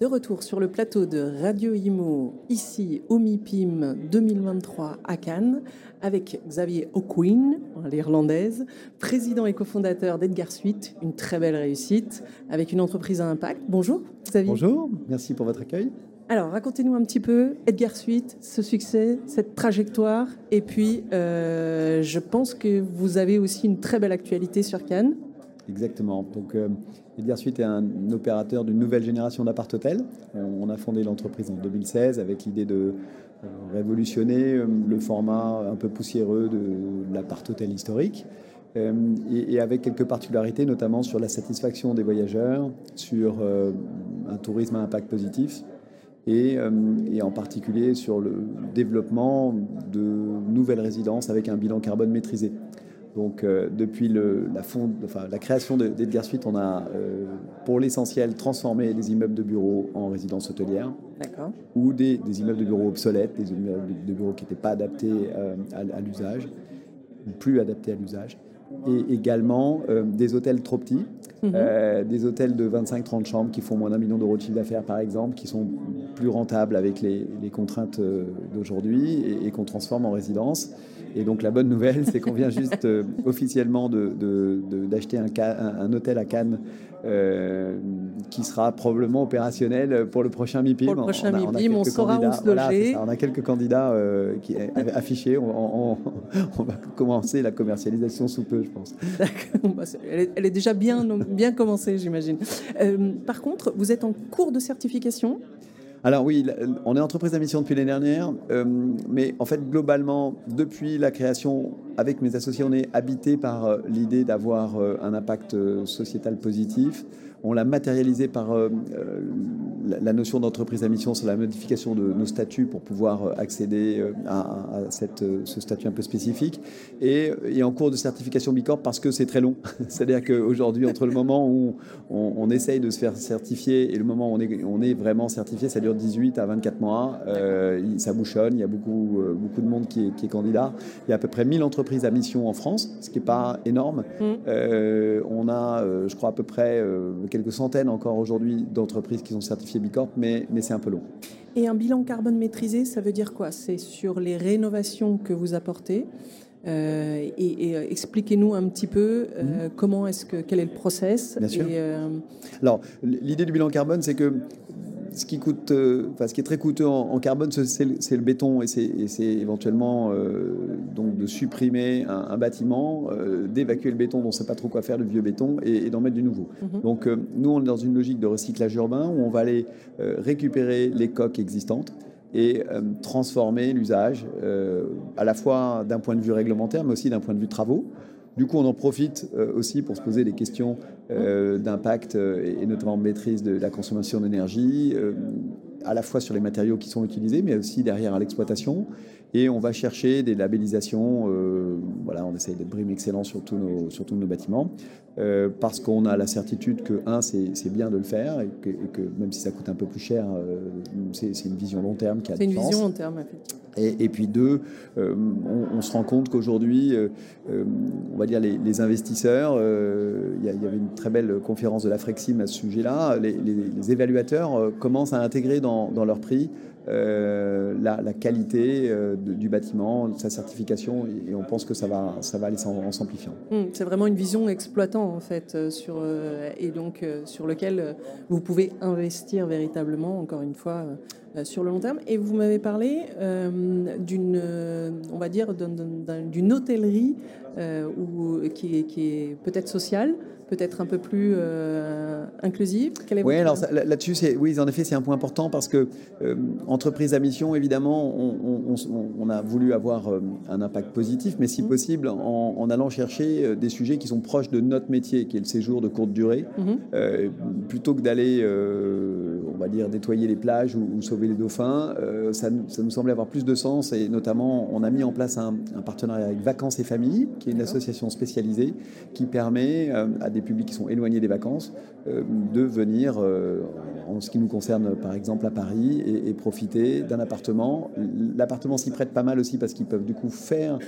De retour sur le plateau de Radio Imo, ici au MIPIM 2023 à Cannes, avec Xavier O'Quinn, l'irlandaise, président et cofondateur d'Edgar Suite, une très belle réussite, avec une entreprise à impact. Bonjour Xavier. Bonjour, merci pour votre accueil. Alors, racontez-nous un petit peu Edgar Suite, ce succès, cette trajectoire, et puis euh, je pense que vous avez aussi une très belle actualité sur Cannes. Exactement. Donc, euh, Edgar Suite est un opérateur d'une nouvelle génération d'appart-hôtels. On a fondé l'entreprise en 2016 avec l'idée de euh, révolutionner euh, le format un peu poussiéreux de l'appart-hôtel historique. Euh, et, avec quelques particularités, notamment sur la satisfaction des voyageurs, sur un tourisme à impact positif, et, en particulier sur le développement de nouvelles résidences avec un bilan carbone maîtrisé. Donc, euh, depuis la, la, création d'Edgar Suite, on a, euh, pour l'essentiel, transformé des immeubles de bureaux en résidences hôtelières. Ou des, immeubles de bureaux obsolètes, des immeubles de bureaux qui n'étaient pas adaptés euh, à, l'usage, plus adaptés à l'usage. Et également des hôtels trop petits, mhm. des hôtels de 25-30 chambres qui font moins d'un million d'euros de chiffre d'affaires, par exemple, qui sont plus rentables avec les, contraintes d'aujourd'hui et, et qu'on transforme en résidence. Et donc la bonne nouvelle, c'est qu'on vient juste euh, officiellement d'acheter de, un, un, hôtel à Cannes euh, qui sera probablement opérationnel pour le prochain MIPIM. Pour le prochain on, MIPIM, on, saura où se loger. on a quelques candidats euh, qui, affichés. On, va commencer la commercialisation sous peu, je pense. Bah, elle, est, déjà bien, bien commencée, j'imagine. par contre, vous êtes en cours de certification? Alors oui, on est entreprise à mission depuis l'année dernière, euh, mais en fait globalement, depuis la création, avec mes associés, on est habité par euh, l'idée d'avoir euh, un impact sociétal positif on l'a matérialisé par la notion d'entreprise à mission sur la modification de nos statuts pour pouvoir accéder à, ce statut un peu spécifique. Et, en cours de certification Bicorp parce que c'est très long. C'est-à-dire qu'aujourd'hui, entre le moment où on, essaye de se faire certifier et le moment où on est, on est vraiment certifié, ça dure 18 à 24 mois. ça bouchonne, il y a beaucoup, beaucoup de monde qui est, candidat. Il y a à peu près 1000 entreprises à mission en France, ce qui n'est pas énorme. Mmh. on a, je crois, à peu près quelques centaines encore aujourd'hui d'entreprises qui sont certifiées Bicorp, mais, mais c'est un peu long. Et un bilan carbone maîtrisé, ça veut dire quoi? C'est sur les rénovations que vous apportez euh, et, euh, expliquez-nous un petit peu euh, mhm. comment est-ce que quel est le process. Bien sûr. Alors l'idée du bilan carbone, c'est que ce qui coûte, euh, enfin, ce qui est très coûteux en, carbone, c'est le, béton et c'est éventuellement euh, donc de supprimer un, bâtiment, euh, d'évacuer le béton dont on ne sait pas trop quoi faire, le vieux béton, et, d'en mettre du nouveau. Mhm. Donc nous, on est dans une logique de recyclage urbain où on va aller récupérer les coques existantes et transformer l'usage à la fois d'un point de vue réglementaire, mais aussi d'un point de vue travaux. Du coup, on en profite aussi pour se poser des questions euh, d'impact euh, et notamment maîtrise de la consommation d'énergie, euh, à la fois sur les matériaux qui sont utilisés, mais aussi derrière à l'exploitation. Et on va chercher des labellisations. voilà, on essaye d'être BRIM excellent sur tous nos, sur tous nos bâtiments, parce qu'on a la certitude que, un, c'est bien de le faire, et que, même si ça coûte un peu plus cher, c'est une vision long terme qui a C'est une vision long terme, effectivement. Et, puis deux, euh, on, se rend compte qu'aujourd'hui, euh, euh, on va dire les, investisseurs, il y, avait une très belle conférence de la Frexim à ce sujet-là, les, évaluateurs commencent à intégrer dans, dans leur prix euh, la, qualité euh, du bâtiment, sa certification, et, on pense que ça va, ça va aller en, s'amplifiant. Hmm, c'est vraiment une vision exploitant en fait, euh, et donc sur lequel vous pouvez investir véritablement, encore une fois, sur le long terme. Et vous m'avez parlé d'une, on va dire, d'une hôtellerie est, qui est peut-être sociale peut-être un peu plus euh, inclusive? Oui, alors là-dessus, oui, en effet, c'est un point important parce que euh, entreprise à mission, évidemment, on, a voulu avoir euh, un impact positif, mais si mmh. possible, en, allant chercher des sujets qui sont proches de notre métier, qui est le séjour de courte durée, mmh. plutôt que d'aller, on va dire, nettoyer les plages ou, sauver les dauphins, ça, ça, nous semblait avoir plus de sens. Et notamment, on a mis en place un, partenariat avec Vacances et Familles, qui est une association spécialisée qui permet à des publics qui sont éloignés des vacances de venir, en ce qui nous concerne par exemple à Paris, et, et profiter d'un appartement. L'appartement s'y prête pas mal aussi parce qu'ils peuvent du coup faire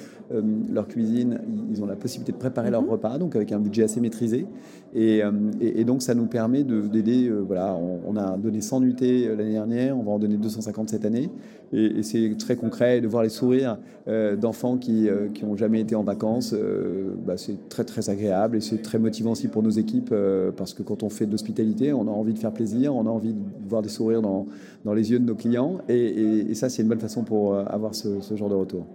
leur cuisine. Ils ont la possibilité de préparer leur mhm. repas, donc avec un budget assez maîtrisé. Et, et, donc, ça nous permet d'aider. Euh, voilà, on, a donné 100 nuitées euh, l'année dernière, on va en donner 250 cette année. Et, c'est très concret de voir les sourires euh, d'enfants qui n'ont jamais été en vacances. Bah, c'est très, très agréable et c'est très motivant aussi pour nos équipes parce que quand on fait de l'hospitalité, on a envie de faire plaisir, on a envie de voir des sourires dans, dans les yeux de nos clients. Et, ça, c'est une bonne façon pour avoir ce genre de retour.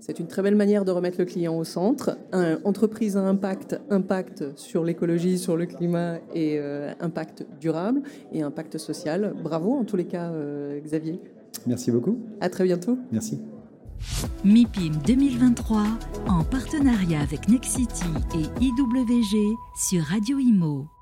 C'est une très belle manière de remettre le client au centre. Un, entreprise à impact, impact sur l'écologie, sur le climat et euh, impact durable et impact social. Bravo en tous les cas, euh, Xavier. Merci beaucoup. À très bientôt. Merci. MIPIM 2023 en partenariat avec Nexity et IWG sur Radio Imo.